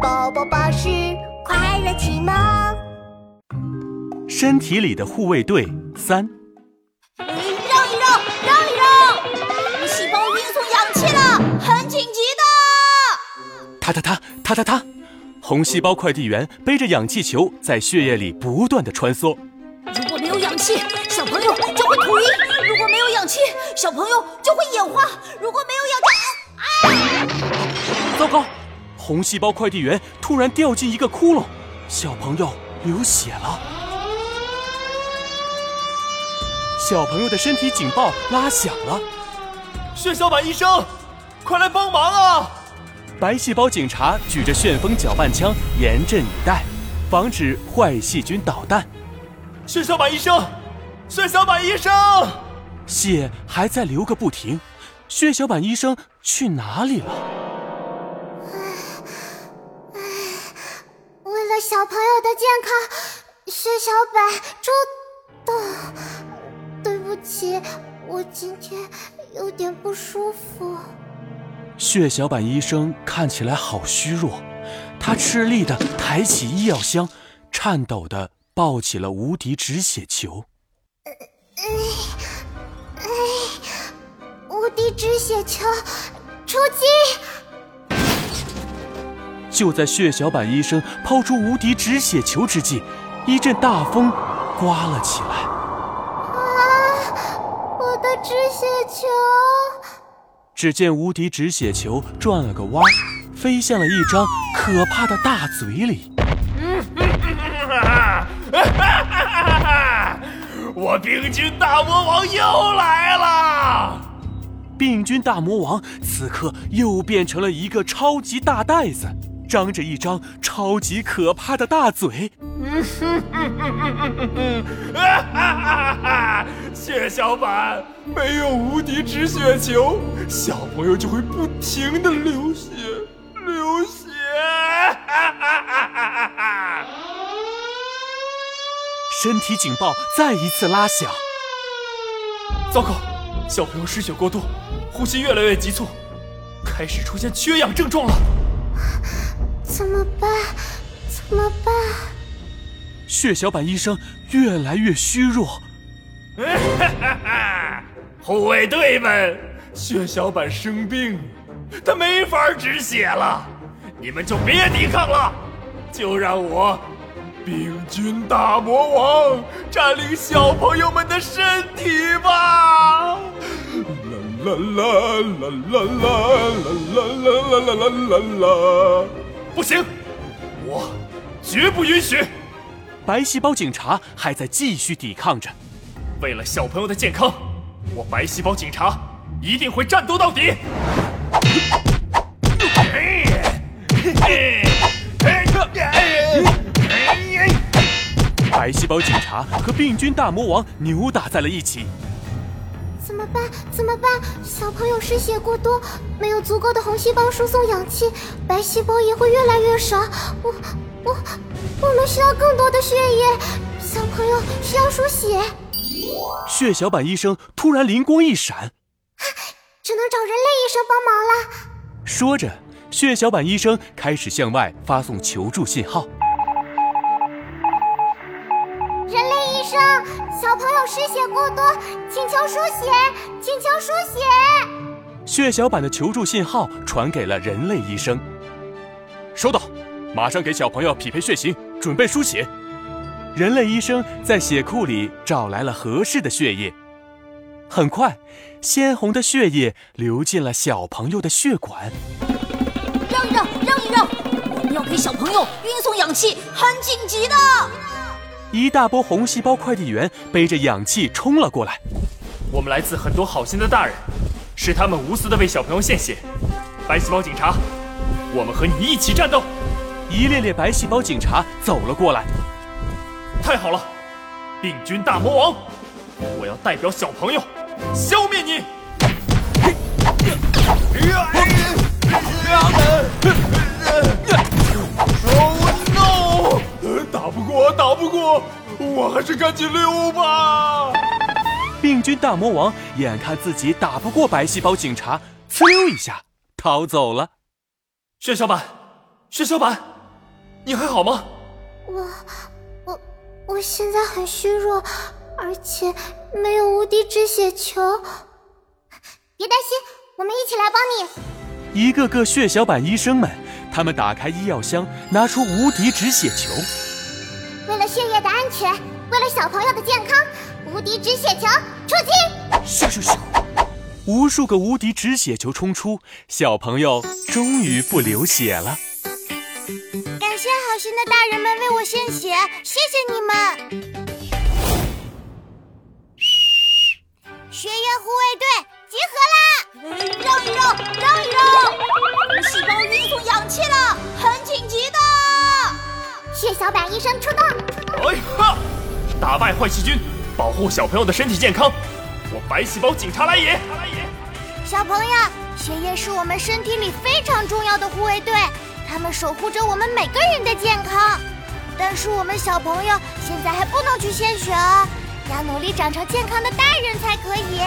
宝宝巴士快乐启蒙。身体里的护卫队三，让一让，让一让！细胞运送氧气了，很紧急的。他他他他他他，红细胞快递员背着氧气球在血液里不断的穿梭。如果没有氧气，小朋友就会吐晕；如果没有氧气，小朋友就会眼花；如果没有氧气，啊！糟糕！红细胞快递员突然掉进一个窟窿，小朋友流血了。小朋友的身体警报拉响了，血小板医生，快来帮忙啊！白细胞警察举着旋风搅拌枪，严阵以待，防止坏细菌捣蛋。血小板医生，血小板医生，血还在流个不停，血小板医生去哪里了？小朋友的健康，血小板出动。对不起，我今天有点不舒服。血小板医生看起来好虚弱，他吃力的抬起医药箱，颤抖的抱起了无敌止血球。无敌止血球出击！就在血小板医生抛出无敌止血球之际，一阵大风刮了起来。啊！我的止血球！只见无敌止血球转了个弯，飞向了一张可怕的大嘴里。我病菌大魔王又来了！病菌大魔王此刻又变成了一个超级大袋子。张着一张超级可怕的大嘴，血小板没有无敌止血球，小朋友就会不停的流血，流血。身体警报再一次拉响，糟糕，小朋友失血过多，呼吸越来越急促，开始出现缺氧症状了。怎么办？怎么办？血小板医生越来越虚弱。护卫队们，血小板生病，他没法止血了，你们就别抵抗了，就让我病菌大魔王占领小朋友们的身体吧！啦啦啦啦啦啦啦啦啦啦啦啦！不行，我绝不允许！白细胞警察还在继续抵抗着。为了小朋友的健康，我白细胞警察一定会战斗到底！白细胞警察和病菌大魔王扭打在了一起。怎么办？怎么办？小朋友失血过多，没有足够的红细胞输送氧气，白细胞也会越来越少。我、我、我们需要更多的血液，小朋友需要输血。血小板医生突然灵光一闪，只能找人类医生帮忙了。说着，血小板医生开始向外发送求助信号。小朋友失血过多，请求输血，请求输血。血小板的求助信号传给了人类医生，收到，马上给小朋友匹配血型，准备输血。人类医生在血库里找来了合适的血液，很快，鲜红的血液流进了小朋友的血管。让一让，让一让，我们要给小朋友运送氧气，很紧急的。一大波红细胞快递员背着氧气冲了过来。我们来自很多好心的大人，是他们无私的为小朋友献血。白细胞警察，我们和你一起战斗。一列列白细胞警察走了过来。太好了，病菌大魔王，我要代表小朋友消灭你。还是赶紧溜吧。病菌大魔王眼看自己打不过白细胞警察，呲溜一下逃走了。血小板，血小板，你还好吗？我我我现在很虚弱，而且没有无敌止血球。别担心，我们一起来帮你。一个个血小板医生们，他们打开医药箱，拿出无敌止血球。为了血液的安全，为了小朋友的健康，无敌止血球出击！咻咻咻！无数个无敌止血球冲出，小朋友终于不流血了。感谢好心的大人们为我献血，谢谢你们！血液护卫队集合啦！让一让，让一让！红细胞运送氧气了，很紧急的！血小板医生出动！哎哈！打败坏细菌，保护小朋友的身体健康。我白细胞警察来也！小朋友，血液是我们身体里非常重要的护卫队，他们守护着我们每个人的健康。但是我们小朋友现在还不能去献血哦，要努力长成健康的大人才可以。